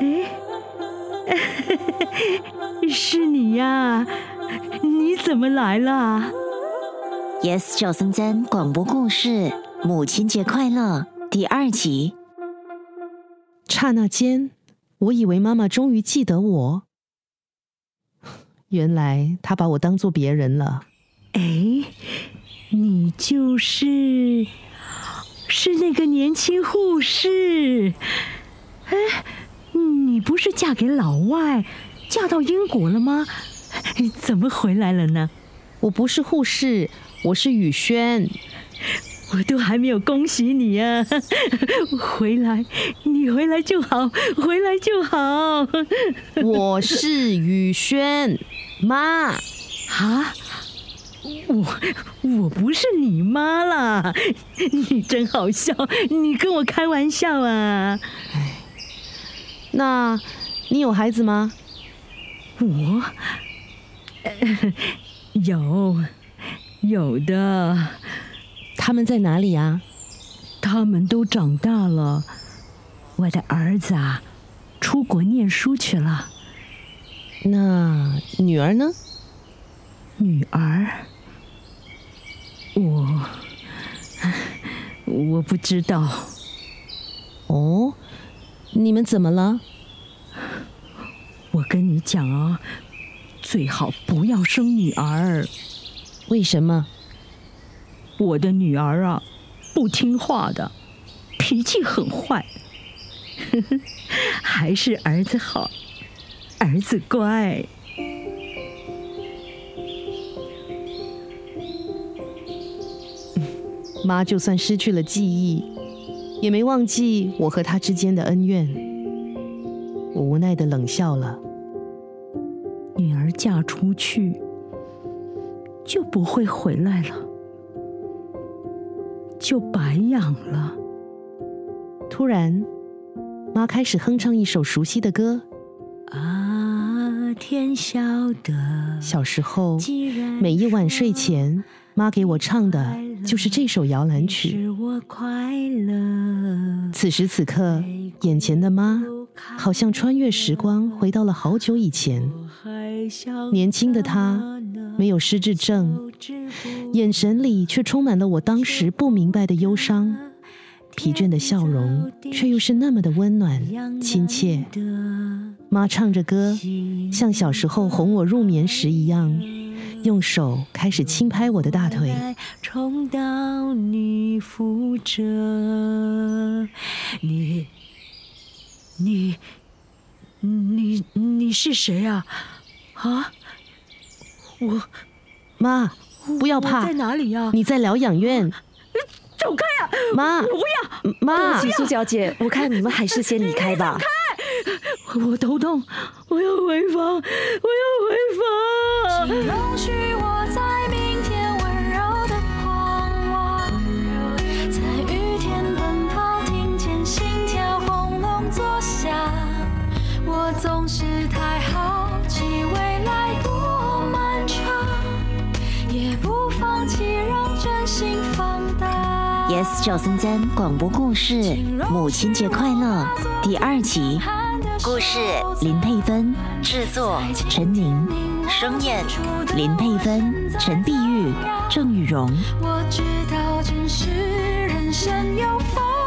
哎，是你呀？你怎么来了？Yes，小森森广播故事，母亲节快乐第二集。刹那间，我以为妈妈终于记得我，原来她把我当做别人了。哎，你就是是那个年轻护士？哎，嫁给老外，嫁到英国了吗？怎么回来了呢？我不是护士，我是雨轩。我都还没有恭喜你啊！回来，你回来就好，回来就好。我是雨轩妈啊！我我不是你妈啦！你真好笑，你跟我开玩笑啊！哎，那你有孩子吗？我。有，有的，他们在哪里啊？他们都长大了。我的儿子啊，出国念书去了。那女儿呢？女儿，我我不知道。哦，你们怎么了？我跟你讲啊。最好不要生女儿。为什么？我的女儿啊，不听话的，脾气很坏。还是儿子好，儿子乖。妈就算失去了记忆，也没忘记我和她之间的恩怨。我无奈的冷笑了。女儿嫁出去就不会回来了，就白养了。突然，妈开始哼唱一首熟悉的歌。啊，天晓得。小时候，每一晚睡前，妈给我唱的就是这首摇篮曲。此时此刻，眼前的妈。好像穿越时光，回到了好久以前。年轻的他没有失智症，眼神里却充满了我当时不明白的忧伤。疲倦的笑容，却又是那么的温暖亲切。妈唱着歌，像小时候哄我入眠时一样，用手开始轻拍我的大腿。重蹈你覆辙，你。你，你你是谁啊？啊，我，妈，不要怕，在哪里呀？你在疗养院。走开呀！妈，我不要，妈，起苏小姐，我看你们还是先离开吧。走开！我头痛，我要回房，我大。Yes，赵森森广播故事，母亲节快乐第二集，故事林佩芬制作，陈宁声演林佩芬、陈碧玉、郑雨荣。我知道真实人生有风。